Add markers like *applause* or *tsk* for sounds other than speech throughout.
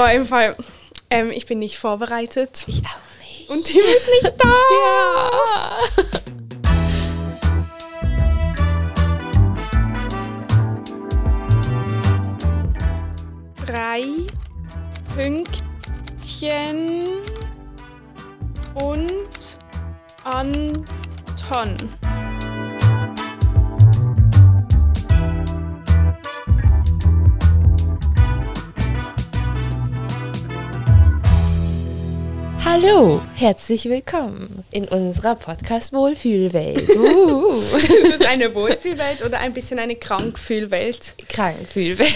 Oh, im Fall, ähm, ich bin nicht vorbereitet. Ich auch nicht. Und Tim ist nicht da. *laughs* Ja. Drei Pünktchen und Anton. Hallo, herzlich willkommen in unserer Podcast Wohlfühlwelt. *laughs* Uh. Ist es eine Wohlfühlwelt oder ein bisschen eine Krankfühlwelt? Krankfühlwelt.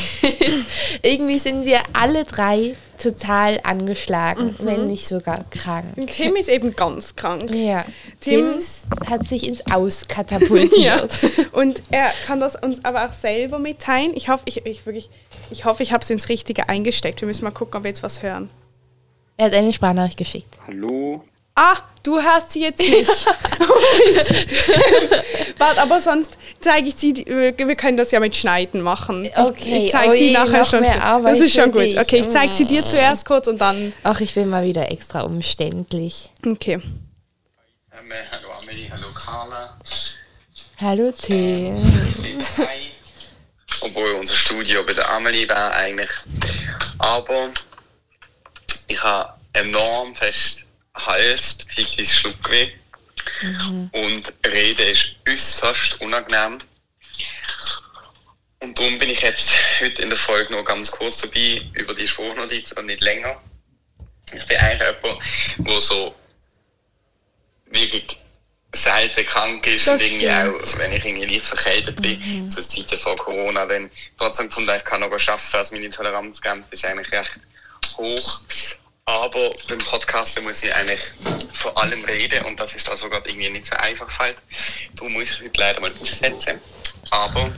Irgendwie sind wir alle drei total angeschlagen, wenn nicht sogar krank. Tim ist eben ganz krank. Ja, Tim- Tim hat sich ins Aus katapultiert. *laughs* Ja. Und er kann das uns aber auch selber mitteilen. Ich hoffe, ich, ich wirklich, ich hoffe, ich habe es ins Richtige eingesteckt. Wir müssen mal gucken, ob wir jetzt was hören. Er hat eine Sprachnachricht geschickt. Hallo? Ah, du hörst sie jetzt nicht. *laughs* *laughs* Warte, aber sonst zeige ich sie, wir wir können das ja mit Schneiden machen. Ich- Okay, ich zeige oh sie nachher schon. mehr Arbeit Das ist schon gut. dich. Okay, ich zeige sie dir zuerst kurz und dann. Ach, ich bin mal wieder extra umständlich. Okay. Ähm, hallo Amelie, hallo Carla. Hallo Tim. Hi. Obwohl unser Studio bei der Amelie wäre eigentlich. Aber ich habe enorm fest Hals bzw. Schluckweh. Und Reden ist äußerst unangenehm. Und darum bin ich jetzt heute in der Folge nur ganz kurz dabei über die Spruchnotiz und nicht länger. Ich bin eigentlich jemand, der so wirklich selten krank ist Das und irgendwie stimmt. auch, wenn ich irgendwie leicht verkältet bin, zu Zeiten vor Corona, dann trotzdem gefunden, ich kann noch arbeiten, also meine Toleranzgrenze ist eigentlich recht hoch. Aber beim Podcast muss ich eigentlich vor allem reden und das ist da sogar irgendwie nicht so einfach fällt. Darum muss ich heute leider mal aussetzen. Aber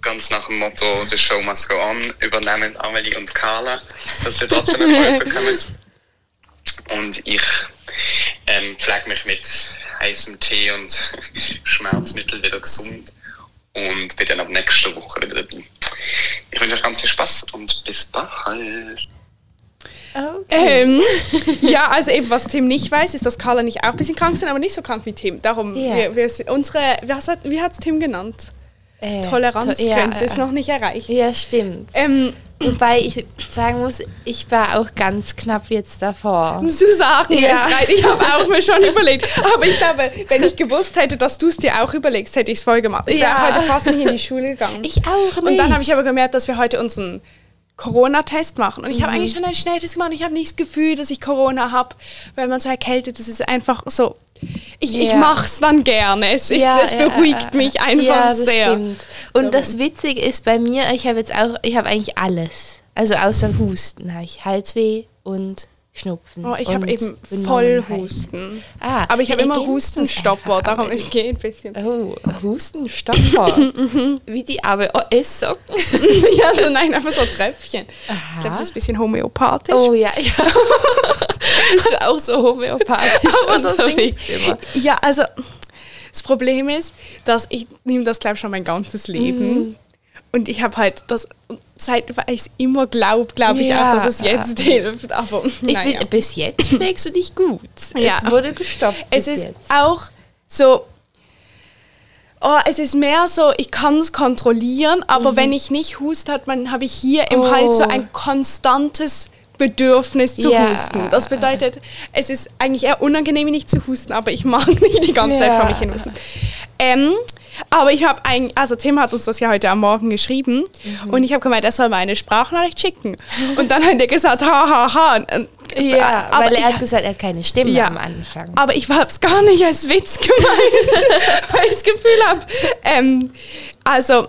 ganz nach dem Motto The Show must go on übernehmen Amelie und Carla, dass sie trotzdem Erfolg *laughs* bekommen. Und ich ähm, pflege mich mit heißem Tee und *laughs* Schmerzmittel wieder gesund und bin dann ab nächster Woche wieder dabei. Ich wünsche euch ganz viel Spaß und bis bald. Okay. Ähm, *laughs* ja, also eben, was Tim nicht weiß, ist, dass Carla nicht auch ein bisschen krank sind, aber nicht so krank wie Tim. Darum, Ja. wir, wir unsere, was hat, wie hat es Tim genannt? Äh, Toleranzgrenze to- ist noch nicht erreicht. Ja, stimmt. Ähm, Wobei ich sagen muss, ich war auch ganz knapp jetzt davor. zu sagen Ja. es rein. Ich habe auch mir schon überlegt. Aber ich glaube, wenn ich gewusst hätte, dass du es dir auch überlegst, hätte ich es voll gemacht. Ich wäre Ja. heute fast nicht in die Schule gegangen. Ich auch nicht. Und dann habe ich aber gemerkt, dass wir heute unseren Corona-Test machen. Und ich Mhm. habe eigentlich schon einen Schnelltest gemacht. Ich habe nicht das Gefühl, dass ich Corona habe, weil man so erkältet ist. Es ist einfach so. Ich, ich Ja. mache es dann gerne. Es, ich, Ja, es ja, beruhigt ja, mich einfach ja, das sehr. Stimmt. Und das Witzige ist bei mir, ich habe jetzt auch, ich habe eigentlich alles. Also außer Husten habe ich Halsweh und Schnupfen. Oh, ich habe eben voll Benommenheit. Husten. Ah, Aber ich habe immer Hustenstopper, darum es geht ein bisschen. Oh, Hustenstopper. *laughs* Wie die arme OS-Socken. *laughs* ja, so, nein, einfach so Tröpfchen. Ich glaube, das ist ein bisschen homöopathisch. Oh ja, ja. *laughs* Bist du auch so homöopathisch Aber unterwegs immer? ja, also das Problem ist, dass ich nehme das glaube ich schon mein ganzes Leben und ich habe halt das seit weil ich es immer glaube, glaube ich Ja. auch, dass es jetzt hilft. Aber Ich naja. bin, bis jetzt schlägst du dich gut. Ja. Es wurde gestoppt. es ist jetzt. auch so. Oh, es ist mehr so, ich kann es kontrollieren, aber wenn ich nicht huste, hat man, habe ich hier im Mhm. Oh. Hals so ein konstantes Bedürfnis zu Ja. husten. Das bedeutet, es ist eigentlich eher unangenehm, nicht zu husten, aber ich mag *laughs* nicht die ganze Zeit Ja. vor mich hin husten. Ähm, aber ich habe ein, also Tim hat uns das ja heute am Morgen geschrieben Mhm. und ich habe gemeint, er soll mir eine Sprachnachricht schicken. Und dann hat er gesagt, ha, ha, ha. Und- Ja, aber weil er hat gesagt, er hat keine Stimme Ja. am Anfang. aber ich habe es gar nicht als Witz *laughs* gemeint, weil ich das Gefühl habe, ähm, also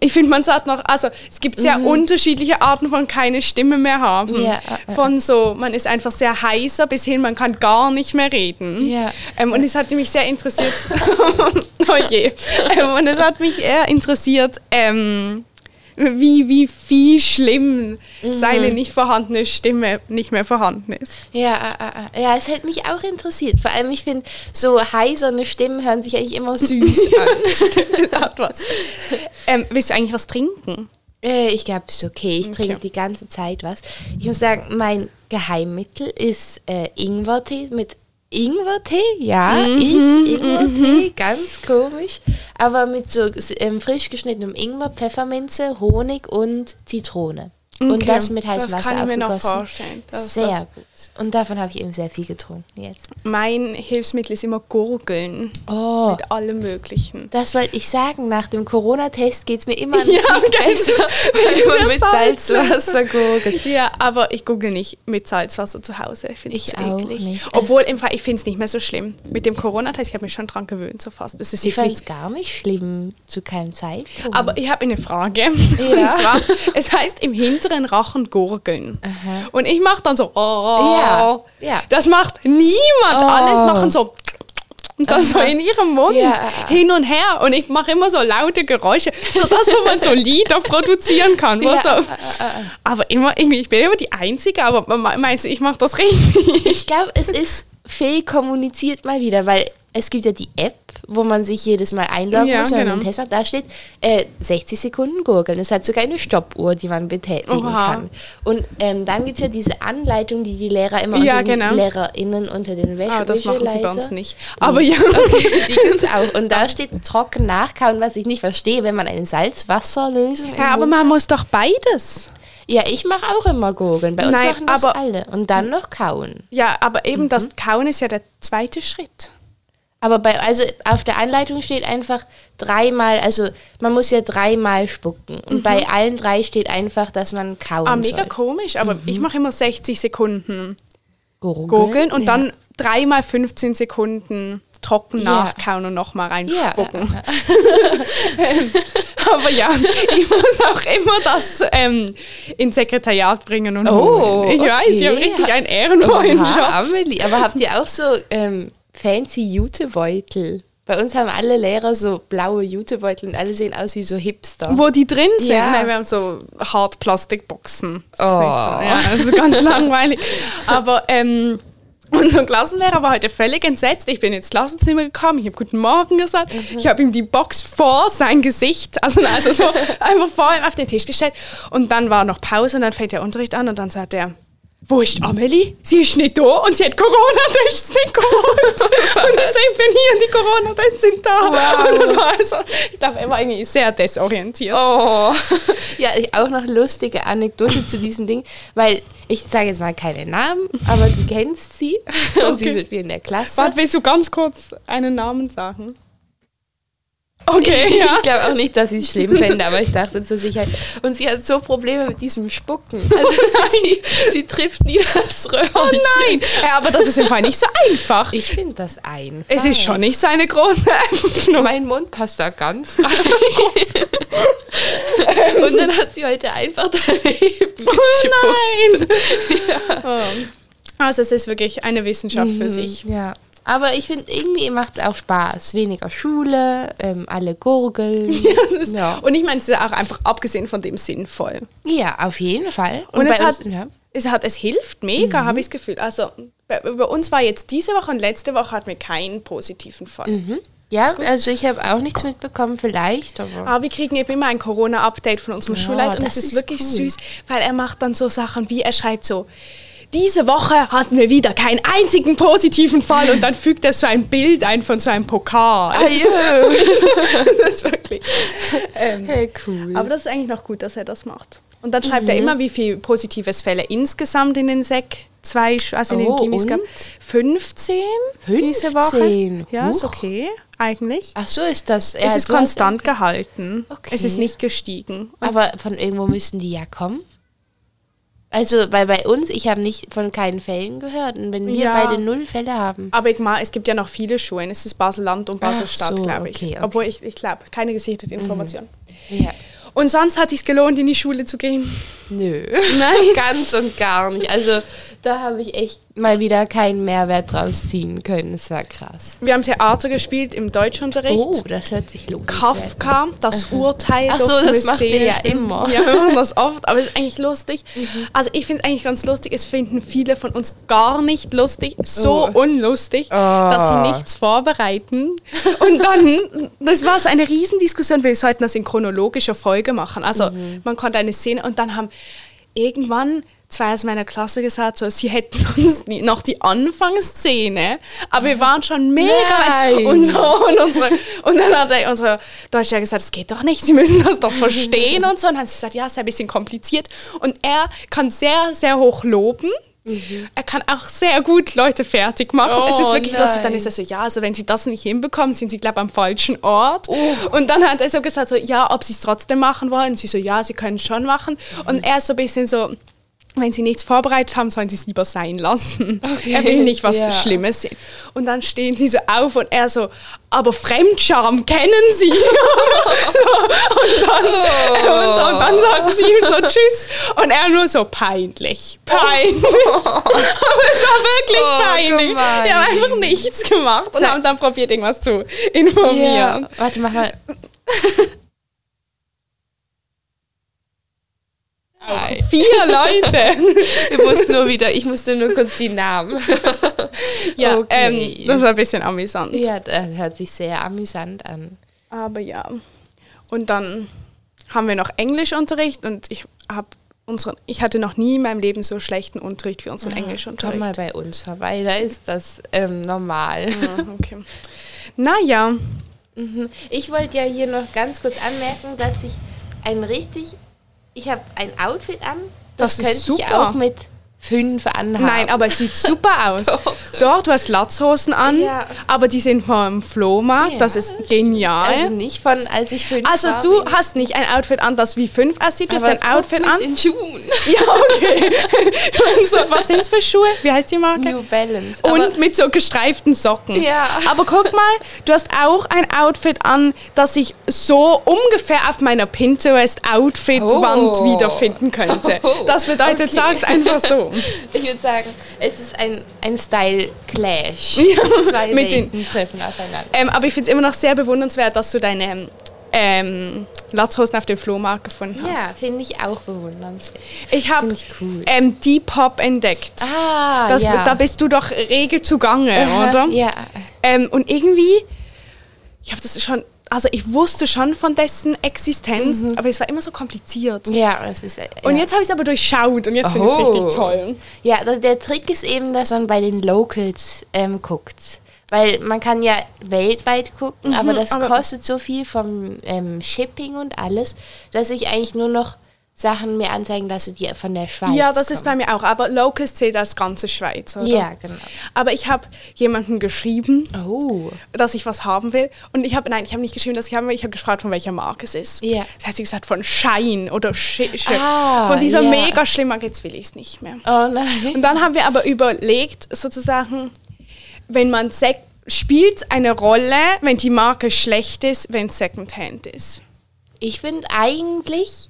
ich finde, man sagt noch, also es gibt sehr unterschiedliche Arten von keine Stimme mehr haben. Mhm. Ja, äh, äh. Von so, man ist einfach sehr heiser bis hin, man kann gar nicht mehr reden. Ja. Ähm, und es hat mich sehr interessiert, *laughs* oh je, ähm, und es hat mich eher interessiert, ähm, wie, wie viel schlimm Mhm. seine nicht vorhandene Stimme nicht mehr vorhanden ist. Ja, äh, äh, ja, es hätte mich auch interessiert. Vor allem, ich finde, so heiserne Stimmen hören sich eigentlich immer süß *laughs* an. hat was. Ähm, willst du eigentlich was trinken? Äh, ich glaube, es ist okay. Ich trinke Okay. die ganze Zeit was. Ich muss sagen, mein Geheimmittel ist äh, Ingwertee mit Ingwertee. Ja, Mhm, ich Ingwertee, ganz komisch. Aber mit so ähm, frisch geschnittenem Ingwer, Pfefferminze, Honig und Zitrone. Und Okay, das mit heißem das Wasser kann ich mir noch vorstellen, Sehr gut. Und davon habe ich eben sehr viel getrunken jetzt. Mein Hilfsmittel ist immer Gurgeln. Oh, Mit allem Möglichen. das wollte ich sagen. Nach dem Corona-Test geht es mir immer ein Ja, besser, *laughs* wenn man mit Salzwasser gurgelt. Ja, aber ich google nicht mit Salzwasser zu Hause. Ich finde es eklig. nicht. Obwohl, im Fall, ich finde es nicht mehr so schlimm. Mit dem Corona-Test, ich habe mich schon dran gewöhnt, so fast. Das ist Ich fand nicht es gar nicht schlimm zu keinem Zeitpunkt. Aber ich habe eine Frage. Ja. Und zwar, es heißt im hinteren Rachen gurgeln. Und ich mache dann so, oh. Ja, ja. Das macht niemand. Oh. Alles machen so. *tsk* Und das so in ihrem Mund Ja. hin und her. Und ich mache immer so laute Geräusche, sodass wo man so *laughs* Lieder produzieren kann. Ja, so, aber immer irgendwie, ich bin immer die Einzige, aber man meint, ich mache das richtig. ich glaube, es ist fehlkommuniziert mal wieder, weil es gibt ja die App, wo man sich jedes Mal einloggen Ja, muss, wenn man genau. einen Test macht. Da steht äh, 60 Sekunden gurgeln. Es hat sogar eine Stoppuhr, die man betätigen Oha. kann. Und ähm, dann gibt es ja diese Anleitung, die die Lehrer immer Ja, unter genau. den LehrerInnen unter den Wäsche Ah, das machen sie bei uns nicht. Aber ja. Okay, die gibt's *laughs* auch. Und da steht trocken nachkauen, was ich nicht verstehe, wenn man eine Salzwasserlösung ja, aber man muss doch beides. Ja, ich mache auch immer Gurgeln. Bei uns Nein, machen das aber- alle. Und dann noch kauen. Ja, aber eben Mhm. das Kauen ist ja der zweite Schritt. Aber bei, also auf der Anleitung steht einfach dreimal, also man muss ja dreimal spucken. Und bei allen drei steht einfach, dass man kauen Mhm. Ah, mega soll. komisch, aber ich mache immer 60 Sekunden Gurgeln, gurgeln und ja. dann dreimal 15 Sekunden trocken Ja. nachkauen und nochmal Ja, reinspucken. *laughs* aber ja, ich muss auch immer das ähm, ins Sekretariat bringen und Oh, holen. Ich weiß, ich habe okay. richtig einen ehrenvollen Oha, Job. Amelie. Aber habt ihr auch so ähm, fancy Jutebeutel? Bei uns haben alle Lehrer so blaue Jutebeutel und alle sehen aus wie so Hipster. Wo die drin sind, Ja. Nein, wir haben so Hartplastikboxen. Oh. so, ja, also ganz *laughs* langweilig. Aber ähm, unser Klassenlehrer war heute völlig entsetzt. Ich bin ins Klassenzimmer gekommen, ich habe Guten Morgen gesagt. Mhm. Ich habe ihm die Box vor sein Gesicht, also, also so *laughs* einfach vor ihm auf den Tisch gestellt. Und dann war noch Pause und dann fängt der Unterricht an und dann sagt er, wo ist Amelie? Sie ist nicht da und sie hat Corona-Tests *laughs* nicht geholt. und so, ich bin hier und die Corona-Tests sind da. Wow. Und dann war also, ich glaube, er war irgendwie sehr desorientiert. Oh. *laughs* Ja, auch noch lustige Anekdote zu diesem Ding, weil ich sage jetzt mal keine Namen, aber du kennst sie *laughs* und sie ist Okay. mit mir in der Klasse. Warte, willst du ganz kurz einen Namen sagen? Okay, *laughs* ja. Ich glaube auch nicht, dass sie es schlimm fände, aber ich dachte zur Sicherheit. Und sie hat so Probleme mit diesem Spucken. *laughs* Also sie, sie trifft nie das Röhrchen. Oh nein! Ja, aber das ist im Fall nicht so einfach. Ich finde das einfach. Es ist schon nicht so eine große Öffnung. Mein Mund passt da ganz *laughs* rein. Und dann hat sie heute einfach daneben Oh nein! Oh. Also es ist wirklich eine Wissenschaft für sich. Ja. Aber ich finde, irgendwie macht es auch Spaß. Weniger Schule, ähm, alle gurgeln. *laughs* Das ist, ja. Und ich meine, es ist auch einfach abgesehen von dem sinnvoll. ja, auf jeden Fall. Und, es, bei hat, uns- ja. es hat, es hilft mega, Mhm. habe ich das Gefühl. Also bei, bei uns war jetzt diese Woche und letzte Woche hatten wir keinen positiven Fall. Mhm. Ja, also ich habe auch nichts mitbekommen, vielleicht, aber. Aber wir kriegen eben immer ein Corona-Update von unserem Ja, Schulleiter und das es ist, ist wirklich cool. süß, weil er macht dann so Sachen wie, er schreibt so, diese Woche hatten wir wieder keinen einzigen positiven Fall und dann *laughs* fügt er so ein Bild ein von so einem Pokal. Ah, *laughs* das ist wirklich. Ähm, Hey, cool. aber das ist eigentlich noch gut, dass er das macht. Und dann schreibt er immer, wie viele positives Fälle insgesamt in den Sek 2, also in Oh, den Gimis gab. und? 15, diese Woche. 15? Ja, ist Huch. okay, eigentlich. Ach so ist das. Ja, es ist konstant gehalten. Okay. Es ist nicht gestiegen. Aber von irgendwo müssen die ja kommen. Also, weil bei uns, ich habe nicht von keinen Fällen gehört. Und wenn wir Ja. beide null Fälle haben. Aber ich mal, es gibt ja noch viele Schulen. Es ist Basel-Land und Basel-Stadt, so, glaube ich. okay, okay. Obwohl ich, ich glaube, keine gesichtete Information. Ja. Und sonst hat es sich gelohnt, in die Schule zu gehen. Nö. Nein. *laughs* Ganz und gar nicht. Also, da habe ich echt mal wieder keinen Mehrwert draus ziehen können. Es war krass. Wir haben Theater gespielt im Deutschunterricht. Oh, das hört sich lohnt. Kafka, das Urteil. Ach so, das wir macht ihr ja immer. Ja, wir machen das oft, aber es ist eigentlich lustig. Also ich finde es eigentlich ganz lustig. Es finden viele von uns gar nicht lustig, so Oh. unlustig, dass sie nichts vorbereiten. Und dann, das war so eine Riesendiskussion, wir sollten das in chronologischer Folge machen. Also man konnte eine Szene und dann haben irgendwann zwei aus meiner Klasse gesagt, so, sie hätten sonst nie- noch die Anfangsszene, aber wir waren schon mega Nein. und so und, unsere, und dann hat er- unsere Deutsche gesagt, das geht doch nicht, sie müssen das doch verstehen und so und haben sie gesagt, ja, ist ein bisschen kompliziert und er kann sehr, sehr hoch loben. Er kann auch sehr gut Leute fertig machen. es ist Oh, wirklich lustig. Dann ist er so, ja, also wenn sie das nicht hinbekommen, sind sie, glaube ich, am falschen Ort. Und dann hat er so gesagt, so, ja, ob sie es trotzdem machen wollen. Und sie so, ja, sie können es schon machen. Und er ist so ein bisschen so, wenn sie nichts vorbereitet haben, sollen sie es lieber sein lassen. Okay, Er will nicht was ja. Schlimmes sehen. Und dann stehen sie so auf und er so, aber Fremdscham kennen sie. *laughs* so, und, dann, und, so, und dann sagen sie ihm so Tschüss. Und er nur so, peinlich, peinlich. *laughs* aber es war wirklich Oh, peinlich. gemein. Die haben einfach nichts gemacht und Sag- haben dann probiert, irgendwas zu informieren. Ja. Warte, mach mal. Nein. Vier Leute. *laughs* Du musst nur wieder, ich musste nur kurz die Namen. *laughs* ja, Okay. ähm, das war ein bisschen amüsant. Ja, das hört sich sehr amüsant an. Aber ja. Und dann haben wir noch Englischunterricht und ich habe unseren, ich hatte noch nie in meinem Leben so schlechten Unterricht wie unseren Komm Englischunterricht. mal bei uns vorbei, da ist das ähm, normal. Ah, okay. Naja, Mhm. Ich wollte ja hier noch ganz kurz anmerken, dass ich ein richtig, ich habe ein Outfit an, das, Das könnte ich auch mit fünf anhaben. nein, aber es sieht super *laughs* aus. Doch. Doch, du hast Latzhosen an, Ja. aber die sind vom Flohmarkt, Ja, das ist genial. Also nicht von, als ich fünf Also war, du hast nicht ein Outfit an, das wie fünf aussieht, du hast ein Outfit mit an. den Schuhen. *laughs* Ja, okay. So, was sind es für Schuhe? Wie heißt die Marke? New Balance. Und mit so gestreiften Socken. Ja. Aber guck mal, du hast auch ein Outfit an, das ich so ungefähr auf meiner Pinterest-Outfit-Wand Oh. wiederfinden könnte. *laughs* Oh, Das bedeutet, okay. sag's einfach so. Ich würde sagen, es ist ein, ein Style-Clash. Ja, Zwei mit Welten treffen aufeinander. Ähm, aber ich finde es immer noch sehr bewundernswert, dass du deine ähm, Latzhosen auf dem Flohmarkt gefunden hast. Ja, finde ich auch bewundernswert. Ich habe cool. ähm, Depop entdeckt. Ah, Das, ja. Da bist du doch rege zugange, Aha, oder? Ja. Ähm, und irgendwie, ich habe das schon, also ich wusste schon von dessen Existenz, aber es war immer so kompliziert. Ja, es ist. äh, Und ja. jetzt habe ich es aber durchschaut und jetzt finde ich es richtig toll. Ja, der Trick ist eben, dass man bei den Locals ähm, guckt. Weil man kann ja weltweit gucken, aber das aber- kostet so viel vom ähm, Shipping und alles, dass ich eigentlich nur noch Sachen mir anzeigen lasse, die von der Schweiz Ja, das ist bei kommen. mir auch. Aber Locus zählt als ganze Schweiz, oder? Ja, genau. Aber ich habe jemandem geschrieben, Oh. dass ich was haben will. Und ich habe, nein, ich habe nicht geschrieben, dass ich haben will. Ich habe gefragt, von welcher Marke es ist. Ja. Das heißt, sie gesagt, von Shine oder Sh Sh Ah, Von dieser ja. mega schlimmen Marke. Jetzt will ich es nicht mehr. Oh nein. Und dann haben wir aber überlegt, sozusagen, wenn man sek spielt eine Rolle, wenn die Marke schlecht ist, wenn es Secondhand ist. Ich finde eigentlich,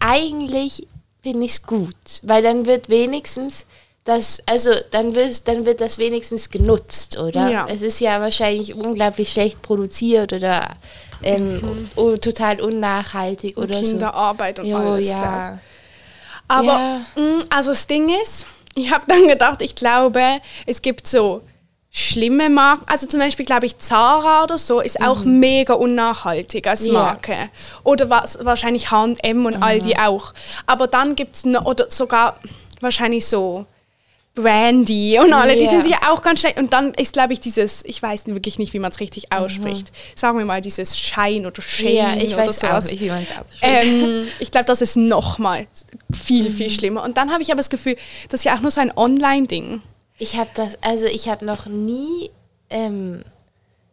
eigentlich finde ich es gut, weil dann wird wenigstens das, also dann wird, dann wird das wenigstens genutzt, oder? Ja. Es ist ja wahrscheinlich unglaublich schlecht produziert oder ähm, oh, total unnachhaltig oder Kinderarbeit und so. Jo, alles. ja. Aber Ja. mh, also das Ding ist, ich habe dann gedacht, ich glaube, es gibt so schlimme Marken. Also zum Beispiel glaube ich Zara oder so ist auch mega unnachhaltig als. Marke. Oder was, wahrscheinlich H&M und all die auch. Aber dann gibt es noch, oder sogar wahrscheinlich so Brandy und alle, die Ja. sind sicher auch ganz schlecht. Und dann ist, glaube ich, dieses, ich weiß wirklich nicht, wie man es richtig ausspricht. Sagen wir mal dieses Shine oder Shane Ja, ich oder weiß sowas. auch nicht, wie man es ausspricht. Ähm, *laughs* ich glaube, das ist noch mal viel, viel schlimmer. Und dann habe ich aber das Gefühl, das ist ja auch nur so ein Online-Ding. Ich habe das, also ich habe noch nie, ähm,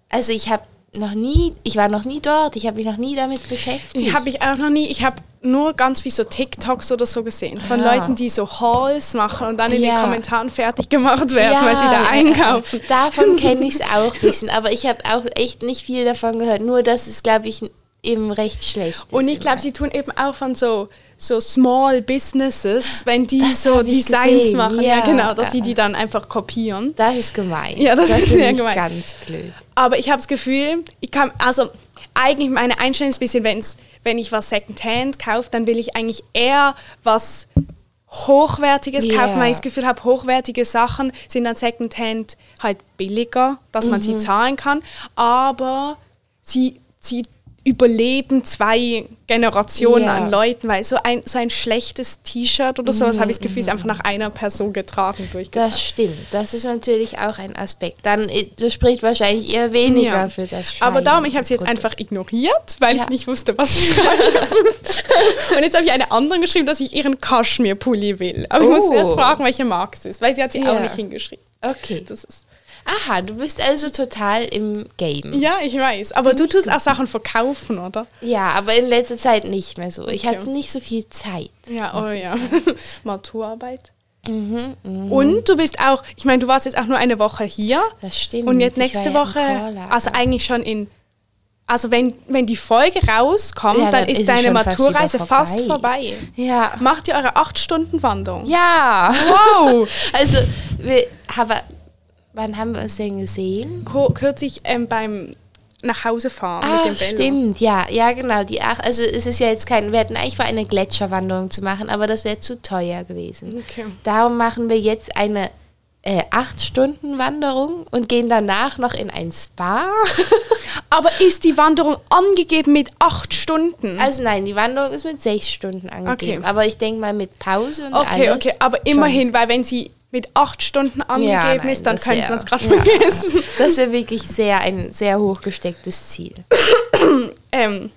also ich habe noch nie, ich war noch nie dort, ich habe mich noch nie damit beschäftigt. Habe ich auch noch nie. Ich habe nur ganz wie so TikToks oder so gesehen von Ah. Leuten, die so Hauls machen und dann in den Ja. Kommentaren fertig gemacht werden, weil sie da ja, *laughs* einkaufen. Davon *laughs* kenne ich es auch ein bisschen, aber ich habe auch echt nicht viel davon gehört. Nur, dass es, glaube ich, eben recht schlecht ist. Und ich glaube, sie tun eben auch von so so Small Businesses, wenn die Das so Designs gesehen, machen. Ja, ja. genau, dass Ja. sie die dann einfach kopieren. Das ist gemein. Ja, das ist finde sehr gemein. ganz blöd. Aber ich habe das Gefühl, ich kann, also eigentlich meine Einstellung ist ein bisschen, wenn's, wenn ich was Secondhand kaufe, dann will ich eigentlich eher was Hochwertiges Ja. kaufen, weil ich das Gefühl habe, hochwertige Sachen sind dann Secondhand halt billiger, dass man Mhm. sie zahlen kann, aber sie, sie überleben zwei Generationen Ja. an Leuten, weil so ein, so ein schlechtes T-Shirt oder sowas habe ich das Gefühl, ist einfach nach einer Person getragen, durchgetragen. Das stimmt. Das ist natürlich auch ein Aspekt. Dann äh, das spricht wahrscheinlich eher weniger Ja. für das Aber darum, ich habe sie jetzt einfach ignoriert, weil Ja. ich nicht wusste, was ich schreibe. *laughs* Und jetzt habe ich eine andere geschrieben, dass ich ihren Kaschmir-Pulli will. Aber ich muss Oh. erst fragen, welche Marke es ist, weil sie hat sie Ja. auch nicht hingeschrieben. Okay. Das ist, Aha, du bist also total im Game. ja, ich weiß. Aber du tust auch Sachen verkaufen, oder? Ja, aber in letzter Zeit nicht mehr so. Ich Okay. hatte nicht so viel Zeit. Ja, oh ja. *laughs* Maturarbeit. Mhm, Und du bist auch, ich meine, du warst jetzt auch nur eine Woche hier. Das stimmt. Und jetzt Ich nächste ja Woche, also eigentlich schon in, also wenn, wenn die Folge rauskommt, Ja, dann, dann ist ist deine fast Maturreise fast vorbei. vorbei. Ja. Macht ihr eure 8-Stunden-Wanderung? Ja. Wow! *laughs* Also, wir haben, wann haben wir uns denn gesehen? Kürzlich ähm, beim nach Hause fahren Ah, mit dem Velo. stimmt, ja, ja, genau. Die ach, also es ist ja jetzt kein, wir hätten eigentlich vor, eine Gletscherwanderung zu machen, aber das wäre zu teuer gewesen. Okay. Darum machen wir jetzt eine äh, acht Stunden Wanderung und gehen danach noch in ein Spa. *laughs* Aber ist die Wanderung angegeben mit 8 Stunden? also nein, die Wanderung ist mit sechs Stunden angegeben, Okay. aber ich denke mal mit Pause und okay, alles. okay, aber schon. immerhin, weil wenn sie mit 8 Stunden angegeben Ja, nein, ist, dann könnte man es gerade vergessen. *laughs* Das wäre wirklich sehr ein sehr hochgestecktes Ziel. *clears throat* Ähm,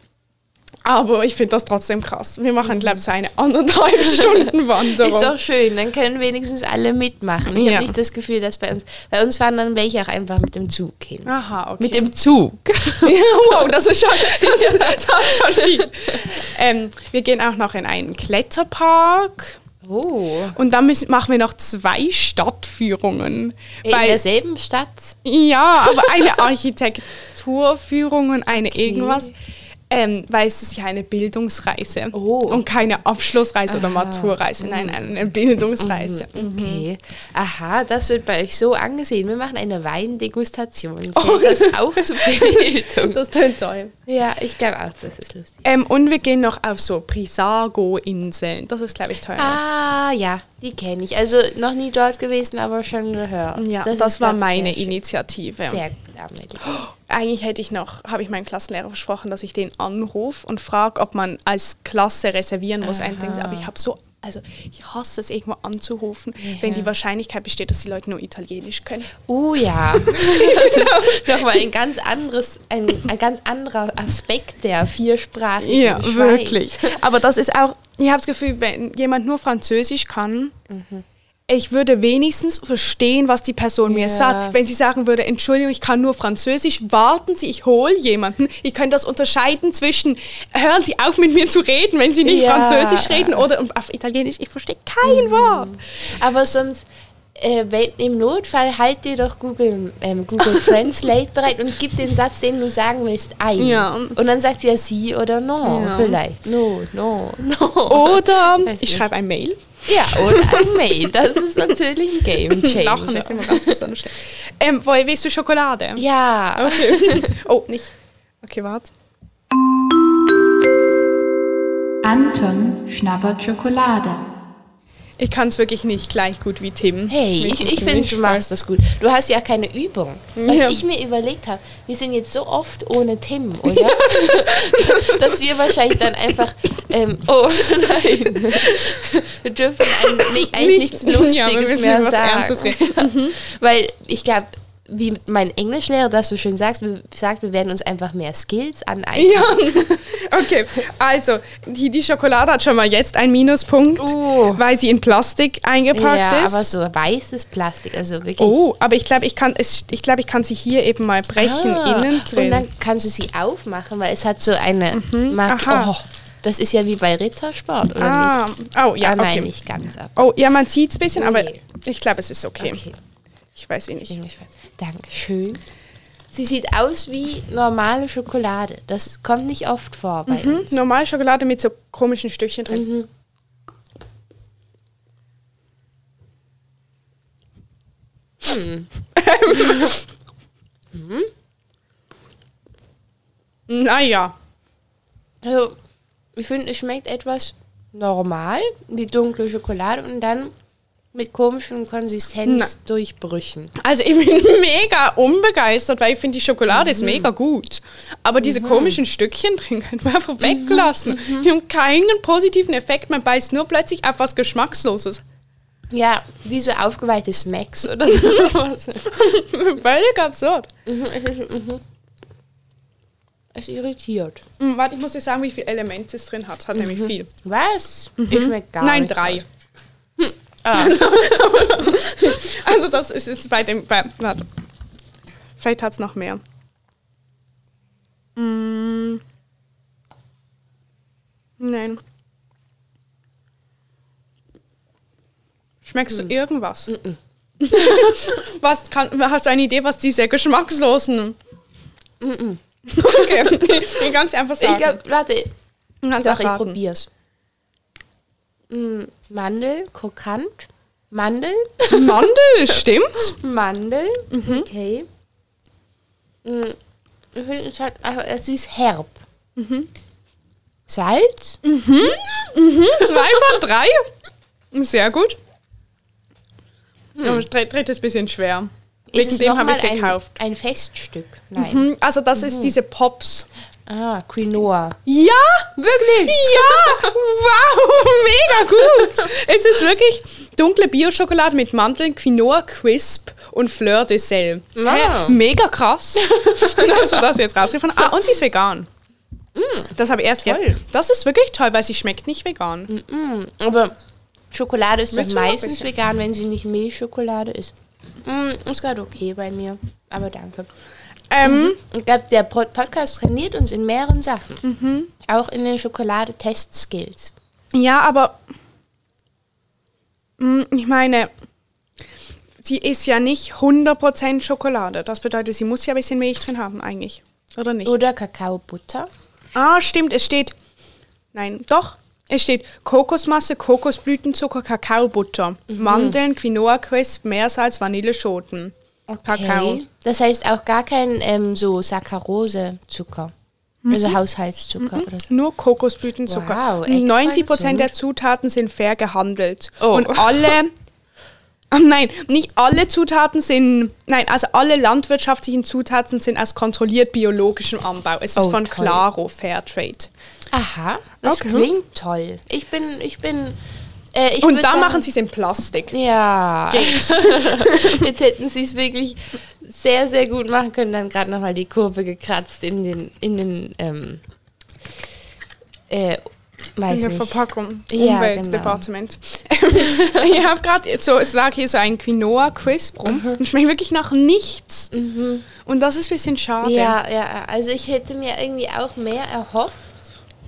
aber ich finde das trotzdem krass. Wir machen, glaube ich, so eine anderthalb *laughs* Stunden Ist Wanderung. doch schön, dann können wenigstens alle mitmachen. Ich Ja. habe nicht das Gefühl, dass bei uns, bei uns fahren dann welche auch einfach mit dem Zug hin. Aha, okay. Mit dem Zug. *laughs* Ja, wow, das ist schon, das ist, das ist schon viel. Ähm, wir gehen auch noch in einen Kletterpark. Oh. Und dann müssen, machen wir noch zwei Stadtführungen. In Weil, derselben Stadt? ja, aber eine *laughs* Architekturführung und eine Okay. irgendwas. Ähm, weil es ist ja eine Bildungsreise Oh. und keine Abschlussreise oder Aha. Mhm. Maturreise. Nein, eine Bildungsreise. Okay. Aha, das wird bei euch so angesehen. Wir machen eine Weindegustation. Oh. das auch zur Bildung? *laughs* Das tönt toll. ja, ich glaube auch, das ist lustig. Ähm, und wir gehen noch auf so Prisago-Inseln. Das ist, glaube ich, teuer. Ah, ja, die kenne ich. Also noch nie dort gewesen, aber schon gehört. ja, das, ist, war meine sehr. Initiative. Sehr gut, Amelie. Eigentlich hätte ich noch, habe ich meinem Klassenlehrer versprochen, dass ich den anrufe und frage, ob man als Klasse reservieren muss. Endings. Aber ich habe so, also ich hasse es, irgendwo anzurufen, wenn die Wahrscheinlichkeit besteht, dass die Leute nur Italienisch können. Oh ja, *laughs* das ist nochmal ein ganz anderes, ein, ein ganz anderer Aspekt der viersprachigen Ja, Schweiz. wirklich. *laughs* Aber das ist auch, ich habe das Gefühl, wenn jemand nur Französisch kann, ich würde wenigstens verstehen, was die Person mir Ja. sagt. Wenn sie sagen würde, Entschuldigung, ich kann nur Französisch, warten Sie, ich hole jemanden. Ich könnte das unterscheiden zwischen, hören Sie auf mit mir zu reden, wenn Sie nicht Ja. Französisch reden oder auf Italienisch, ich verstehe kein Wort. Aber sonst, äh, im Notfall halt dir doch Google, ähm, Google *laughs* Translate bereit und gib den Satz, den du sagen willst, ein. Ja. Und dann sagt sie ja sie oder no, Ja. vielleicht. No, no, no. Oder *laughs* ich schreibe ein Mail. Ja, oder ein Mail. Das ist natürlich ein Game *laughs* Changer. Lachen ist immer ganz besonders schlecht. Ähm, woher willst du Schokolade? Ja. Okay. *laughs* oh, nicht. Okay, warte. Anton schnabbert Schokolade. Ich kann es wirklich nicht gleich gut wie Tim. Hey, ich, ich finde, du machst das gut. Du hast ja keine Übung. Was Ja. ich mir überlegt habe, wir sind jetzt so oft ohne Tim, oder? *laughs* Dass wir wahrscheinlich dann einfach, ähm, oh *laughs* nein, wir dürfen ein, nicht, eigentlich Nicht- nichts Lustiges ja, wir müssen mehr was sagen. Ernstes reden. *laughs* Weil ich glaube, wie mein Englischlehrer das so schön sagt, wir, sagt, wir werden uns einfach mehr Skills aneignen. Ja, *laughs* okay. Also, die, die Schokolade hat schon mal jetzt einen Minuspunkt, Oh. weil sie in Plastik eingepackt Ja, ist. aber so weißes Plastik, also wirklich. oh, aber ich glaube, ich kann es, ich glaube, ich kann sie hier eben mal brechen Ah, innen drin. Und dann kannst du sie aufmachen, weil es hat so eine Marke. aha. Oh, das ist ja wie bei Rittersport, oder ah, nicht? oh ja, ah, nein, okay. nicht ganz ab. Oh, ja, man sieht es ein bisschen, aber Ui. ich glaube, es ist okay. Okay, Ich weiß eh ich nicht. gespannt. Dankeschön. Sie sieht aus wie normale Schokolade. Das kommt nicht oft vor bei Mhm. uns. Normale Schokolade mit so komischen Stückchen drin. *laughs* Naja. Also, ich finde, es schmeckt etwas normal, wie dunkle Schokolade und dann mit komischen Konsistenzdurchbrüchen. Also ich bin *laughs* mega unbegeistert, weil ich finde, die Schokolade ist mega gut. Aber diese komischen Stückchen *laughs* drin können wir einfach weglassen. Die haben keinen positiven Effekt, man beißt nur plötzlich auf was Geschmacksloses. Ja, wie so aufgeweihte Smacks oder *laughs* sowas. Völlig absurd. Es irritiert. Hm, warte, ich muss dir sagen, wie viele Elemente es drin hat. Hat nämlich viel. Was? Ich schmeckt gar Nein, nicht. drei. Ah. *laughs* Also das ist, ist bei dem... Bei, warte. Vielleicht hat es noch mehr. Mm. Nein. Schmeckst du irgendwas? *laughs* was kann, hast du eine Idee, was diese geschmackslosen... Okay, ich kann es einfach sagen. Ich glaub, warte, doch, ich raten. probier's. Mm, Mandel, krokant. Mandel, Mandel, stimmt. Mandel, Mhm. okay. Mm, Ich finde, es hat, es ist herb. Mhm. Salz? Zwei von drei. Sehr gut. Aber das dritte ist ein bisschen schwer. Ist Wegen dem habe ich es gekauft. Ein Feststück? Nein. Hm, Also das ist diese Pops. Ah, Quinoa. Ja! Wirklich? Ja! *laughs* Wow! *laughs* Gut! *laughs* Es ist wirklich dunkle Bio-Schokolade mit Mandeln, Quinoa, Crisp und Fleur de Sel. Wow. Hä? Mega krass. *laughs* also das jetzt rausgefunden. Ah, und sie ist vegan. Das habe ich erst Mm. Toll. jetzt. Das ist wirklich toll, weil sie schmeckt nicht vegan. Mm, aber Schokolade ist doch Willst meistens vegan, wenn sie nicht Milchschokolade ist. Mm, ist gerade okay bei mir. Aber danke. Ähm, Ich glaube, der Pod Podcast trainiert uns in mehreren Sachen. Mhm. Auch in den Schokolade-Test-Skills. Ja, aber mm, ich meine, sie ist ja nicht 100% Schokolade. Das bedeutet, sie muss ja ein bisschen Milch drin haben eigentlich. Oder nicht? Oder Kakaobutter. Ah, stimmt, es steht. Nein, doch. Es steht Kokosmasse, Kokosblütenzucker, Kakaobutter, Mhm. Mandeln, Quinoa Crisp, Meersalz, Vanilleschoten. Kakao. Das heißt auch gar kein ähm, so Saccharose-Zucker. Mhm. Also Haushaltszucker oder so. Nur Kokosblütenzucker. Wow, extra 90 Prozent der Zutaten sind fair gehandelt. Oh. Und alle. *laughs* Ah, Nein, nicht alle Zutaten sind, nein, also alle landwirtschaftlichen Zutaten sind aus kontrolliert biologischem Anbau. Es ist Oh, von toll. Claro Fairtrade. Aha, das Okay. klingt toll. Ich bin, ich bin. Äh, ich Und da sagen, machen sie es in Plastik. Ja. *laughs* Jetzt hätten sie es wirklich sehr, sehr gut machen können. Dann gerade nochmal die Kurve gekratzt in den, in den, ähm, äh, weiß In der nicht. Verpackung. Ja, Umweltdepartement. *laughs* ich habe gerade so, es lag hier so ein Quinoa Crisp rum Mhm. und schmeckt wirklich nach nichts. Und das ist ein bisschen schade. Ja, ja, also ich hätte mir irgendwie auch mehr erhofft.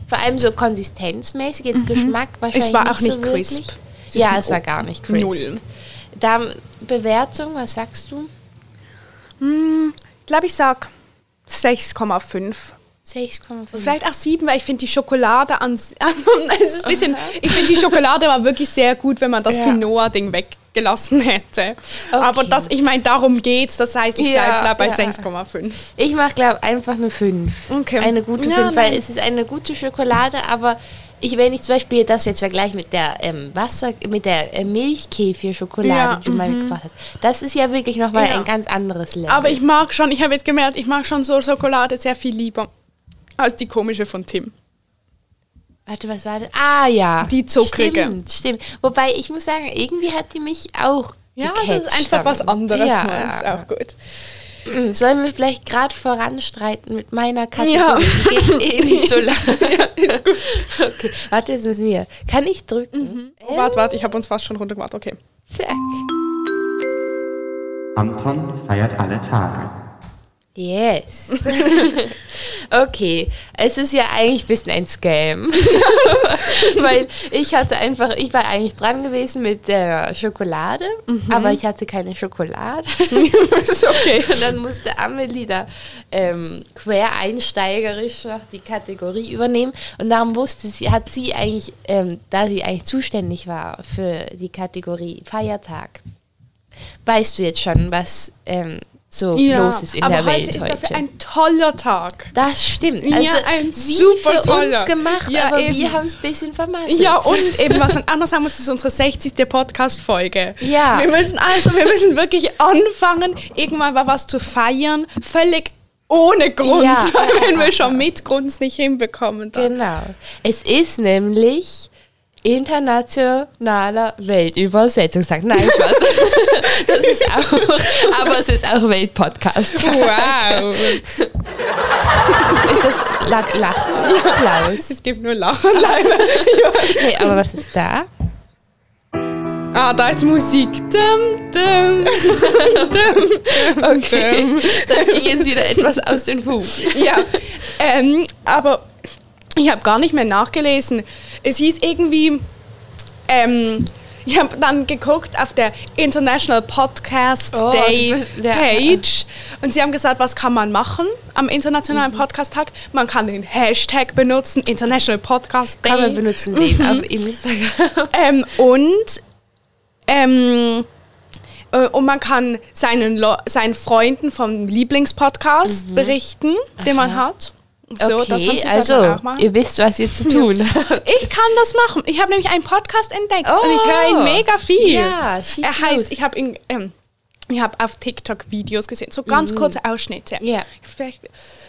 Vor allem so konsistenzmäßig, jetzt Geschmack wahrscheinlich Mhm. Es war auch so nicht wirklich. crisp. Es Ja, es war gar nicht crisp. Null. Da, Bewertung, was sagst du? Ich glaube, ich sag 6,5. 6,5. Vielleicht auch 7, weil ich finde die Schokolade an *laughs* also, es ist ein bisschen, ich finde die Schokolade war wirklich sehr gut, wenn man das Ja. Quinoa-Ding weggelassen hätte. Aber das, ich meine, darum geht's. Das heißt, ich Ja, bleibe bleib bei ja. 6,5. Ich mache, glaube einfach eine 5. Okay. Eine gute Ja, 5, weil nein. es ist eine gute Schokolade, aber ich, wenn ich zum Beispiel das jetzt vergleiche mit der ähm, Wasser, mit der äh, Milchkäfer-Schokolade, Ja, die du mal mitgebracht hast, das ist ja wirklich nochmal Ja. ein ganz anderes Level. Aber ich mag schon, ich habe jetzt gemerkt, ich mag schon so Schokolade sehr viel lieber als die komische von Tim. Warte, was war das? Ah ja. Die zuckrige. Stimmt, stimmt. Wobei ich muss sagen, irgendwie hat die mich auch Ja, gecatcht das ist einfach was anderes. Ja, mal. Ist auch gut. *clears throat* Sollen wir vielleicht gerade voranstreiten mit meiner Kategorie? Ja. *laughs* Geht eh nicht so lange. ist gut. Okay, warte, jetzt müssen wir. Kann ich drücken? Oh, warte, warte, ich habe uns fast schon runtergemacht. Okay. Zack. Anton feiert alle Tage. Yes. *laughs* okay, es ist ja eigentlich ein bisschen ein Scam. *laughs* Weil ich hatte einfach, ich war eigentlich dran gewesen mit der Schokolade, aber ich hatte keine Schokolade. *laughs* ist okay. Und dann musste Amelie da ähm, quereinsteigerisch noch die Kategorie übernehmen. Und darum wusste sie, hat sie eigentlich, ähm, da sie eigentlich zuständig war für die Kategorie Feiertag, weißt du jetzt schon, was ähm, so los ist in der heute Welt ist heute. dafür ein toller Tag. das stimmt. Ja, Also ein wie super für toller. uns gemacht, Ja, aber eben. wir haben es ein bisschen vermasselt. Ja, und eben, was man anders sagen muss, ist unsere 60. Podcast-Folge. Ja. Wir müssen also, wir müssen wirklich anfangen, irgendwann mal was zu feiern, völlig ohne Grund, Ja, weil *laughs* ja, wenn ja, wir schon mit Grund nicht hinbekommen. Dann. Genau. Es ist nämlich internationaler Weltübersetzungstag. Nein, Spaß. *laughs* das ist auch, aber es ist auch Weltpodcast. Wow. Ist das La Lachen oder Applaus? es gibt nur Lachen leider. *laughs* Hey, aber was ist da? Ah, da ist Musik. Dum, dum, dum, *laughs* Okay, das ging jetzt wieder etwas aus den Fugen. Ja, ähm, aber ich habe gar nicht mehr nachgelesen. Es hieß irgendwie, ähm, ich habe dann geguckt auf der International Podcast Oh, Day bist- ja, Page und sie haben gesagt, was kann man machen am Internationalen Podcast Tag? Man kann den Hashtag benutzen, International Podcast Day. Kann man benutzen den auf Instagram. *laughs* Ähm, und, ähm, äh, und man kann seinen, Lo seinen Freunden vom Lieblingspodcast berichten, den man hat. So, Mhm. okay, also ihr wisst, was ihr zu tun habt. *laughs* Ich kann das machen. Ich habe nämlich einen Podcast entdeckt Oh. und ich höre ihn mega viel. Ja, schieß Er heißt, los. ich habe ihn, ähm, ich habe auf TikTok Videos gesehen, so ganz kurze Ausschnitte. Mhm. Ja. Vielleicht,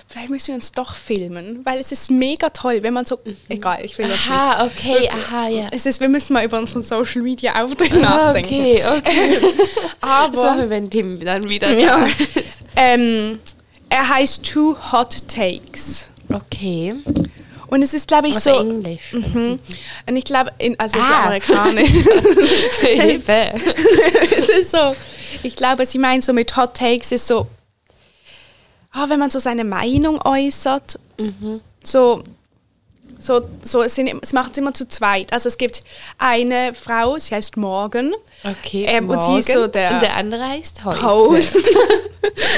vielleicht müssen wir uns doch filmen, weil es ist mega toll, wenn man so, egal, ich will das nicht. Aha, okay, aha, ja. Es ist, wir müssen mal über unseren Social Media Auftritt Ah, nachdenken. Okay, okay. *laughs* Aber So, wenn Tim dann wieder Ja. *laughs* ähm, er heißt Two Hot Takes. Okay. Und es ist, glaube ich, Auf so. Englisch. Mhm. Und ich glaube, also es ist Ah. amerikanisch. *laughs* Hilfe. *laughs* es ist so. Ich glaube, sie meinen so mit Hot Takes ist so, ah, wenn man so seine Meinung äußert, so, so, so es, sind, sie machen es immer zu zweit. Also es gibt eine Frau, sie heißt Morgan. Okay, Ähm, und sie ist so der- Und der andere heißt heute. Host. *laughs*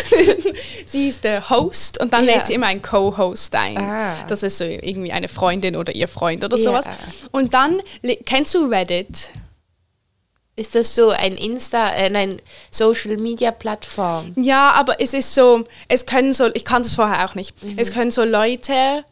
*laughs* sie ist der Host und dann Ja. lädt sie immer einen Co-Host ein. Ah. Das ist so irgendwie eine Freundin oder ihr Freund oder Ja. sowas. Und dann, kennst du Reddit? Ist das so ein Insta, äh, nein, Social Media Plattform? Ja, aber es ist so, es können so, ich kannte es vorher auch nicht, Mhm. es können so Leute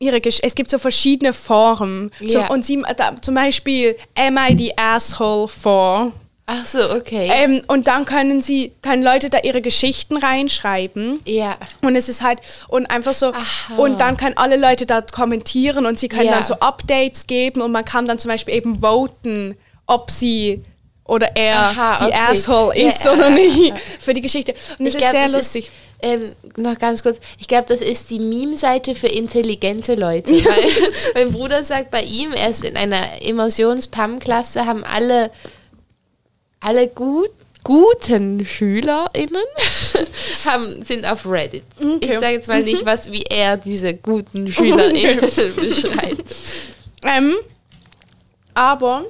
ihre Gesch es gibt so verschiedene Foren. Ja. Zum, und sie, da, zum Beispiel Am I the Asshole for? Ach so, okay. Ähm, und dann können sie, können Leute da ihre Geschichten reinschreiben. ja. Und es ist halt, und einfach so, Aha. und dann können alle Leute da kommentieren und sie können Ja. dann so Updates geben und man kann dann zum Beispiel eben voten, ob sie oder er Aha, die okay. Asshole Ja, ist oder ah, nicht für die Geschichte. Und es ist glaub, sehr lustig. Ist, ähm, noch ganz kurz, ich glaube, das ist die Meme-Seite für intelligente Leute. Weil *laughs* mein Bruder sagt bei ihm, er ist in einer Immersions-PAM-Klasse, haben alle, alle gut, guten SchülerInnen *laughs* haben, sind auf Reddit. Okay. Ich sage jetzt mal nicht, was, wie er diese guten SchülerInnen *laughs* beschreibt. Ähm, aber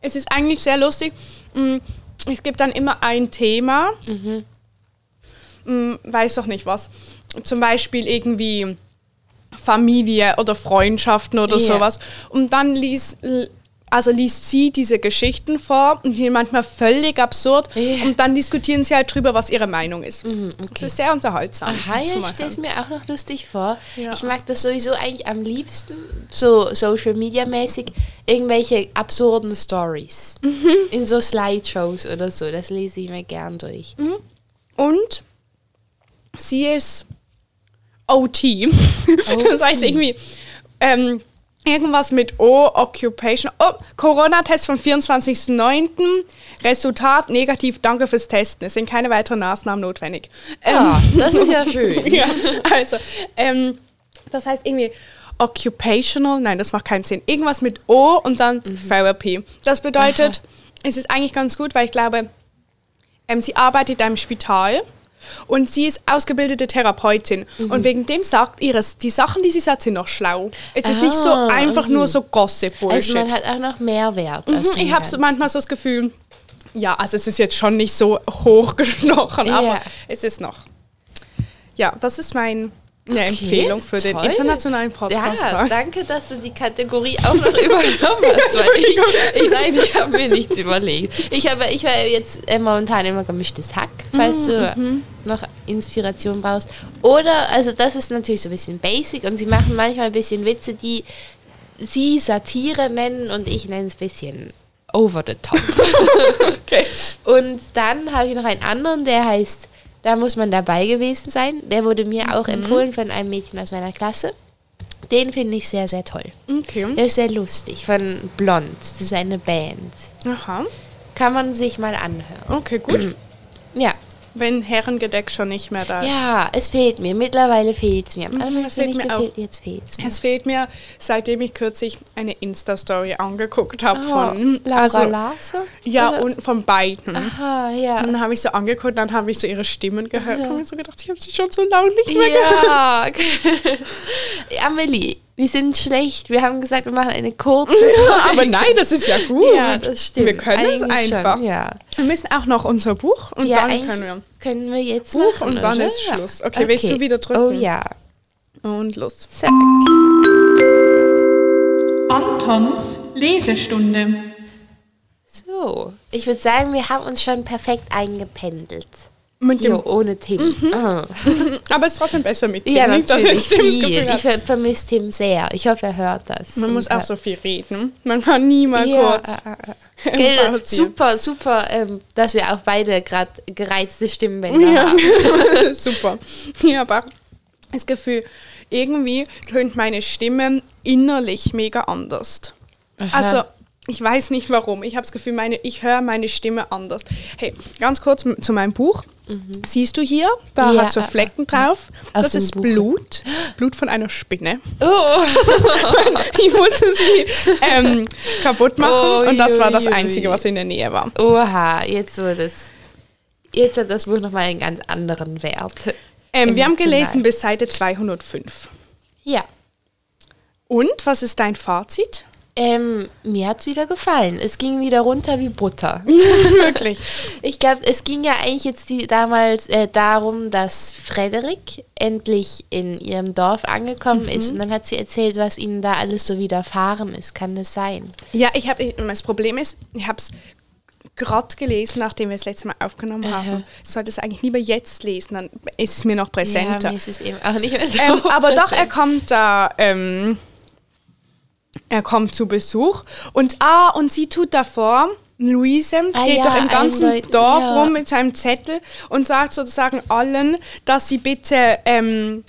es ist eigentlich sehr lustig. Mm, Es gibt dann immer ein Thema, mm, weiß doch nicht was. Zum Beispiel irgendwie Familie oder Freundschaften oder Ja. sowas. Und dann liest, also liest sie diese Geschichten vor und die sind manchmal völlig absurd. Ja. Und dann diskutieren sie halt drüber, was ihre Meinung ist. Mhm, Das ist sehr unterhaltsam. Aha, ja, ich stelle es mir auch noch lustig vor. Ja. Ich mag das sowieso eigentlich am liebsten, so Social Media mäßig, irgendwelche absurden Stories. Mhm. In so Slideshows oder so. Das lese ich mir gern durch. Mhm. Und sie ist OT. *laughs* Das heißt irgendwie ähm, irgendwas mit O, Occupation. Oh, Corona-Test vom 24.09. Resultat negativ, danke fürs Testen. Es sind keine weiteren Maßnahmen notwendig. Ja, das ist ja schön. *laughs* ja, also, ähm, das heißt irgendwie occupational, nein, das macht keinen Sinn. Irgendwas mit O und dann Therapy. Das bedeutet, es ist eigentlich ganz gut, weil ich glaube, ähm, sie arbeitet in einem Spital Und sie ist ausgebildete Therapeutin. Und wegen dem sagt ihres, die Sachen, die sie sagt, sind noch schlau. Es ist nicht so Ah, einfach nur so Gossip-Bullshit. Also man hat auch noch Mehrwert. Mhm, ich habe manchmal so das Gefühl, ja, also es ist jetzt schon nicht so *laughs* hochgeschnochen, aber Ja. es ist noch. Ja, das ist mein, eine Okay, Empfehlung für den toll. internationalen Ja, Podcast-Tag. danke, dass du die Kategorie auch noch *laughs* übernommen hast. Weil ich, ich, nein, ich habe mir nichts überlegt. Ich, habe, ich höre jetzt äh, momentan immer gemischtes Hack, falls du Mhm, noch Inspiration brauchst. Oder, also das ist natürlich so ein bisschen basic und sie machen manchmal ein bisschen Witze, die sie Satire nennen und ich nenne es ein bisschen over the top. *laughs* Okay. Und dann habe ich noch einen anderen, der heißt, da muss man dabei gewesen sein. Der wurde mir auch empfohlen von einem Mädchen aus meiner Klasse. Den finde ich sehr, sehr toll. Okay. Der ist sehr lustig, von Blond. Das ist eine Band. Aha. Kann man sich mal anhören. Okay, gut. *clears throat* Wenn Herrengedeck schon nicht mehr da ist. ja, es fehlt mir. Mittlerweile fehlt es mir. Am Mhm, Anfang es fehlt mir auch. gefehlt, jetzt fehlt es mir. Es fehlt mir, seitdem ich kürzlich eine Insta-Story angeguckt habe Oh, von Laura also, Larson? Ja, Oder- und von beiden. Aha, ja. Und dann habe ich so angeguckt, dann habe ich so ihre Stimmen gehört und habe mir so gedacht, ich habe sie schon so lange nicht mehr gehört. *laughs* Ja. Amelie, wir sind schlecht. Wir haben gesagt, wir machen eine kurze. *laughs* Aber nein, das ist ja gut. Ja, das stimmt. Wir können es Eigentlich schon, einfach. ja. Wir müssen auch noch unser Buch und ja, dann können wir. können wir jetzt Buch machen. und dann oder? ist Schluss. Okay, willst du wieder drücken? Oh ja. Und los. Zack. Antons Lesestunde. So, ich würde sagen, wir haben uns schon perfekt eingependelt. Mit dem, Jo, ohne Tim. Ah. *laughs* aber es ist trotzdem besser mit Tim. Ja, nicht, natürlich. Ich ver- vermisse Tim sehr. Ich hoffe, er hört das. Man muss auch so viel reden. Man kann nie mal ja, kurz. *laughs* äh, äh. Gell, super, super, ähm, dass wir auch beide gerade gereizte Stimmbänder *laughs* Ja, haben. super. Ja, aber das Gefühl, irgendwie tönt meine Stimme innerlich mega anders. Also, ich weiß nicht warum. Ich habe das Gefühl, meine, ich höre meine Stimme anders. Hey, ganz kurz zu meinem Buch. Siehst du hier? Da Mhm. Ja, hat so äh, Flecken drauf. auf Das ist Buch. Blut. Blut von einer Spinne. Oh, *laughs* Ich musste sie ähm, kaputt machen Ui, und das war das. Einzige, was in der Nähe war. oha, jetzt wurde es. Jetzt hat das Buch nochmal einen ganz anderen Wert. Ähm, wir haben gelesen bis Seite 205. Ja. Und, was ist dein Fazit? Ähm, mir hat es wieder gefallen. Es ging wieder runter wie Butter. *laughs* Wirklich. Ich glaube, es ging ja eigentlich jetzt die, damals äh, darum, dass Frederik endlich in ihrem Dorf angekommen ist und dann hat sie erzählt, was ihnen da alles so widerfahren ist. Kann das sein? Ja, ich habe, das Problem ist, ich habe es gerade gelesen, nachdem wir es letzte Mal aufgenommen haben. Ich sollte es eigentlich lieber jetzt lesen, dann ist es mir noch Ja, präsenter. mir ist es eben auch nicht mehr so. ähm, aber doch, er kommt da, ähm, er kommt zu Besuch und ah, und sie tut davor, Luise Ah geht ja, doch im ganzen eindeutig, Dorf ja. rum mit seinem Zettel und sagt sozusagen allen, dass sie bitte ähm,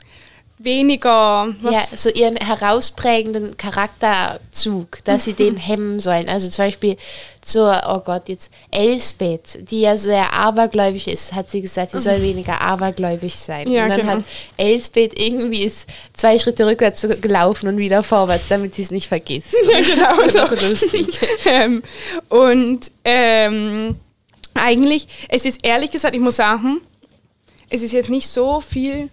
weniger, Ja, so ihren herausprägenden Charakterzug, dass sie den hemmen sollen. Also zum Beispiel zur, oh Gott, jetzt Elsbeth, die ja sehr abergläubig ist, hat sie gesagt, sie soll weniger abergläubig sein. Ja, und dann genau. hat Elsbeth irgendwie ist zwei Schritte rückwärts gelaufen und wieder vorwärts, damit sie es nicht vergisst. *laughs* Ja, genau Das so. auch lustig. ähm, und ähm, eigentlich, es ist ehrlich gesagt, ich muss sagen, es ist jetzt nicht so viel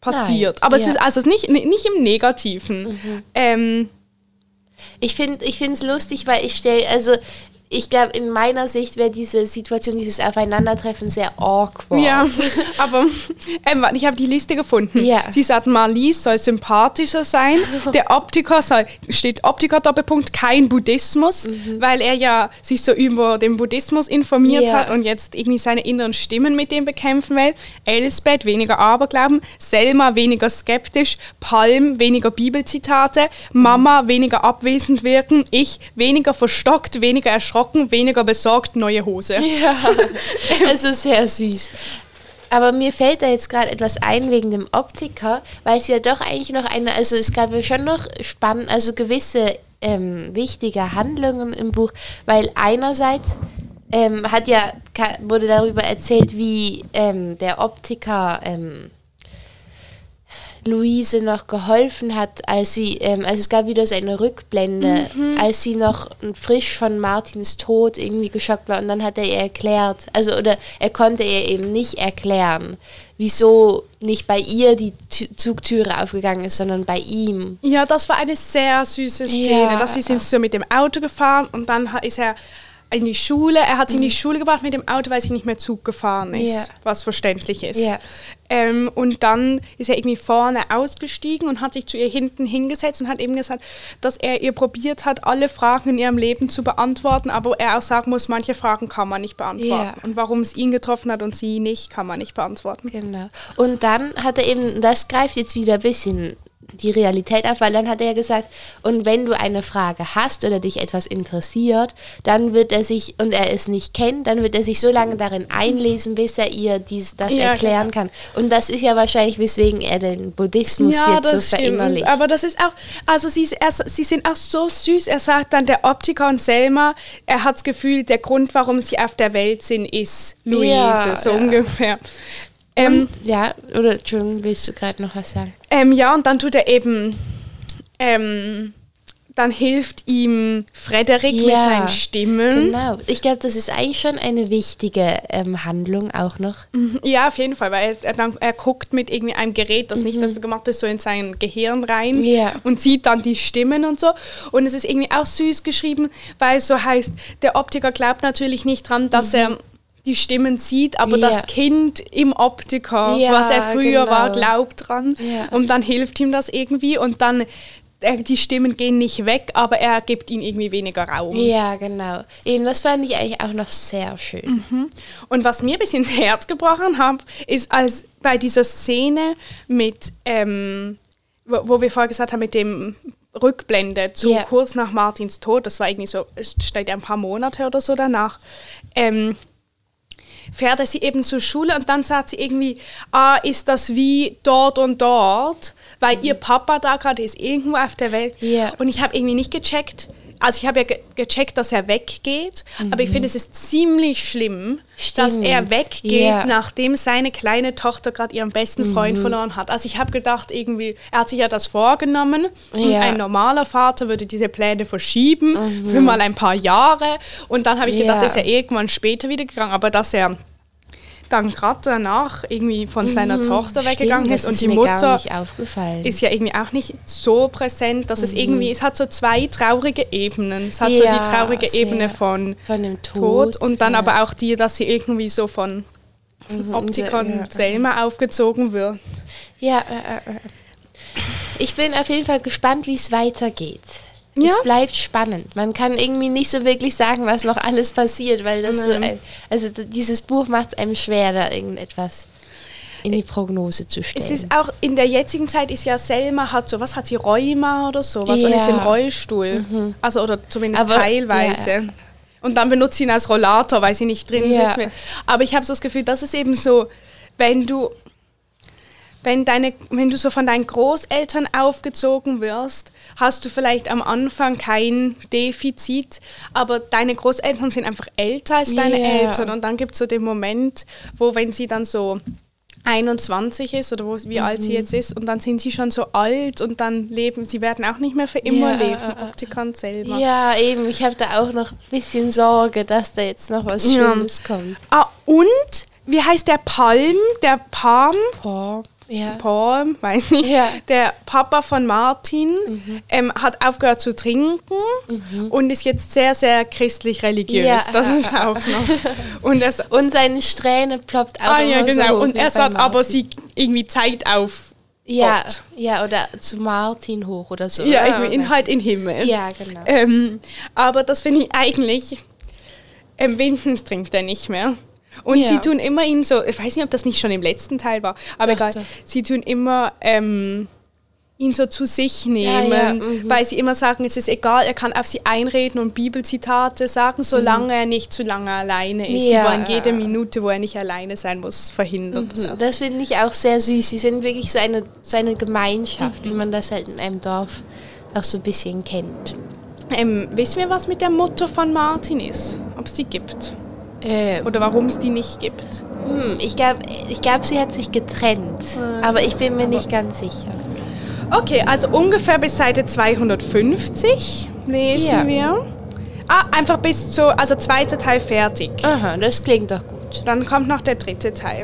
passiert. Nein, aber es ja. ist also es ist nicht, nicht im Negativen. Ähm, Ich finde es lustig, weil ich stelle, also ich glaube, in meiner Sicht wäre diese Situation, dieses Aufeinandertreffen sehr awkward. ja, *laughs* aber ähm, ich habe die Liste gefunden. Ja. Sie sagt, Marlies soll sympathischer sein. *laughs* Der Optiker soll, steht Optiker Doppelpunkt, kein Buddhismus, weil er ja sich so über den Buddhismus informiert Mhm. Ja. hat und jetzt irgendwie seine inneren Stimmen mit dem bekämpfen will. Elsbeth weniger Aberglauben, Selma weniger skeptisch, Palm weniger Bibelzitate, Mama weniger abwesend wirken, ich weniger verstockt, weniger erschrocken, weniger besorgt, neue Hose. Ja, *laughs* also sehr süß. Aber mir fällt da jetzt gerade etwas ein wegen dem Optiker, weil es ja doch eigentlich noch eine, also es gab ja schon noch spannend, also gewisse ähm, wichtige Handlungen im Buch, weil einerseits ähm, hat ja, wurde darüber erzählt, wie ähm, der Optiker ähm, Luise noch geholfen hat, als sie, ähm, also es gab wieder so eine Rückblende, als sie noch frisch von Martins Tod irgendwie geschockt war und dann hat er ihr erklärt, also oder er konnte ihr eben nicht erklären, wieso nicht bei ihr die Tü Zugtüre aufgegangen ist, sondern bei ihm. Ja, das war eine sehr süße Szene. Ja. Dass sie sind so mit dem Auto gefahren und dann ist er in die Schule. Er hat sie in die Schule gebracht mit dem Auto, weil sie nicht mehr Zug gefahren ist, Mhm. Ja. was verständlich ist. Ja. Ähm, und dann ist er irgendwie vorne ausgestiegen und hat sich zu ihr hinten hingesetzt und hat eben gesagt, dass er ihr probiert hat, alle Fragen in ihrem Leben zu beantworten, aber er auch sagen muss, manche Fragen kann man nicht beantworten. Ja. Und warum es ihn getroffen hat und sie nicht, kann man nicht beantworten. Genau. Und dann hat er eben, das greift jetzt wieder ein bisschen die Realität auf, weil dann hat er gesagt, und wenn du eine Frage hast oder dich etwas interessiert, dann wird er sich, und er es nicht kennt, dann wird er sich so lange darin einlesen, bis er ihr dies, das Ja, erklären kann. Und das ist ja wahrscheinlich, weswegen er den Buddhismus jetzt so verinnerlicht. Aber das ist auch, also sie, er, sie sind auch so süß. Er sagt dann, der Optiker und Selma, er hat das Gefühl, der Grund, warum sie auf der Welt sind, ist Luise, Ja, so ja. ungefähr. Ähm, und, ja, oder Entschuldigung, willst du gerade noch was sagen? ähm, ja, und dann tut er eben, ähm, dann hilft ihm Frederik mit Ja, seinen Stimmen. Genau. Ich glaube, das ist eigentlich schon eine wichtige ähm, Handlung auch noch. Mhm, Ja, auf jeden Fall, weil er, er, dann, er guckt mit irgendwie einem Gerät, das nicht dafür gemacht ist, so in sein Gehirn rein Mhm. Ja. und sieht dann die Stimmen und so. Und es ist irgendwie auch süß geschrieben, weil es so heißt, der Optiker glaubt natürlich nicht dran, dass er die Stimmen sieht, aber Mhm. Ja. das Kind im Optiker, Ja, was er früher genau. war, glaubt dran. Ja. Und dann hilft ihm das irgendwie und dann, er, die Stimmen gehen nicht weg, aber er gibt ihnen irgendwie weniger Raum. Ja, genau. Eben, das fand ich eigentlich auch noch sehr schön. Und was mir bisschen ins Herz gebrochen hat, ist als bei dieser Szene mit, ähm, wo, wo wir vorher gesagt haben, mit dem Rückblende zu Ja. kurz nach Martins Tod, das war irgendwie so, es steht ein paar Monate oder so danach, ähm, fährt er sie eben zur Schule und dann sagt sie irgendwie, ah, ist das wie dort und dort, weil ihr Papa da gerade ist, irgendwo auf der Welt. Mhm. Ja. Und ich habe irgendwie nicht gecheckt, also ich habe ja ge gecheckt, dass er weggeht, aber ich finde, es ist ziemlich schlimm, dass Mhm. Stimmt. er weggeht. Mhm. nachdem seine kleine Tochter gerade ihren besten Freund verloren hat. Also ich habe gedacht, irgendwie, er hat sich ja das vorgenommen und Ja. Mhm. ein normaler Vater würde diese Pläne verschieben für mal ein paar Jahre und dann habe ich gedacht, Ja. er ist ja irgendwann später wieder gegangen, aber dass er dann gerade danach irgendwie von seiner Tochter weggegangen Mhm. Stimmt, ist und die Mutter ist ja irgendwie auch nicht so präsent, dass es irgendwie, es hat so zwei traurige Ebenen. Es hat so Mhm. Ja, die traurige. Ebene von, Von dem Tod, Tod, und dann ja. aber auch die, dass sie irgendwie so von Optikern ja, ja. Selma aufgezogen wird. Ja, äh, äh, äh. ich bin auf jeden Fall gespannt, wie es weitergeht. Ja? Es bleibt spannend. Man kann irgendwie nicht so wirklich sagen, was noch alles passiert, weil das so ein, also dieses Buch macht es einem schwer, da irgendetwas in die Prognose zu stellen. Es ist auch in der jetzigen Zeit ist ja Selma hat so, was hat sie, Rheuma oder sowas und Ja. Mhm. ist im Rollstuhl. Also oder zumindest Aber- teilweise. ja. Und dann benutzt sie ihn als Rollator, weil sie nicht drin Ja. will. Aber ich habe so das Gefühl, das ist eben so, wenn du wenn, deine, wenn du so von deinen Großeltern aufgezogen wirst, hast du vielleicht am Anfang kein Defizit, aber deine Großeltern sind einfach älter als deine Ja. Eltern. Und dann gibt es so den Moment, wo wenn sie dann so 21 ist oder wo, wie alt Mhm. sie jetzt ist und dann sind sie schon so alt und dann leben, sie werden auch nicht mehr für immer Ja, leben. Optikern selber. ja, eben. Ich habe da auch noch ein bisschen Sorge, dass da jetzt noch was Ja. Schlimmes kommt. Ah, und, wie heißt der Palm, der Palm? Boah, ja. Paul, weiß nicht, Ja. der Papa von Martin ähm, hat aufgehört zu trinken und ist jetzt sehr, sehr christlich-religiös. Ja. Das ist auch noch. *laughs* Und sa- Und seine Strähne ploppt auch ah, ja, so genau. hoch Und er sagt aber, sie irgendwie zeigt auf Ja, Gott. ja, oder zu Martin hoch oder so. Ja, oder? irgendwie in, halt in Himmel. Ja, genau. Ähm, aber das finde ich eigentlich, ähm, wenigstens trinkt er nicht mehr. Und Ja. sie tun immer ihn so, ich weiß nicht, ob das nicht schon im letzten Teil war, aber egal, sie tun immer ähm, ihn so zu sich nehmen, ja, mhm. weil sie immer sagen, es ist egal, er kann auf sie einreden und Bibelzitate sagen, solange er nicht zu lange alleine ist. Mhm. Ja. Sie wollen jede Minute, wo er nicht alleine sein muss, verhindern. Das auch. Das finde ich auch sehr süß. Sie sind wirklich so eine, so eine Gemeinschaft, Mhm. wie man das halt in einem Dorf auch so ein bisschen kennt. Ähm, wissen wir, was mit der Mutter von Martin ist? Ob es die gibt? Ähm, Oder warum es die nicht gibt. hm, ich glaube, ich glaub, sie hat sich getrennt. Ah, aber ich bin mir nicht ganz sicher. Okay, also ungefähr bis Seite 250 lesen Ja. wir. Ah, einfach bis zu, also zweiter Teil fertig. Aha, das klingt doch gut. Dann kommt noch der dritte Teil.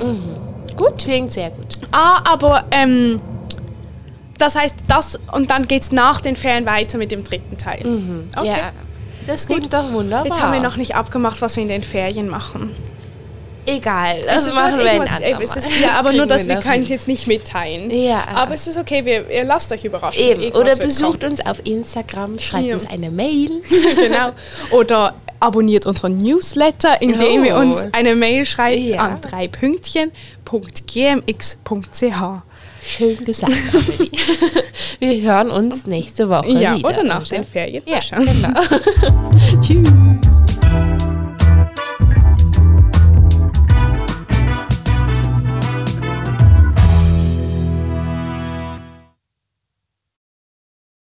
Gut. Klingt sehr gut. Ah, aber ähm, das heißt das und dann geht es nach den Ferien weiter mit dem dritten Teil. Okay. Mhm. Ja, das klingt doch wunderbar. Jetzt haben wir noch nicht abgemacht, was wir in den Ferien machen. Egal, das Also machen wir ein andermal. ist, *laughs* Ja, aber nur, dass wir noch können es jetzt nicht mitteilen. Ja. Aber es ist okay, wir, ihr lasst euch überraschen. Eben, oder besucht kommen. uns auf Instagram, schreibt Ja. uns eine Mail. *laughs* genau. Oder abonniert unseren Newsletter, indem ihr Oh. uns eine Mail schreibt Ja. an dreipünktchen.gmx.ch. Schön gesagt. Wir hören uns nächste Woche Ja, wieder. oder nach den Ferien. Ja, genau. *laughs* Tschüss.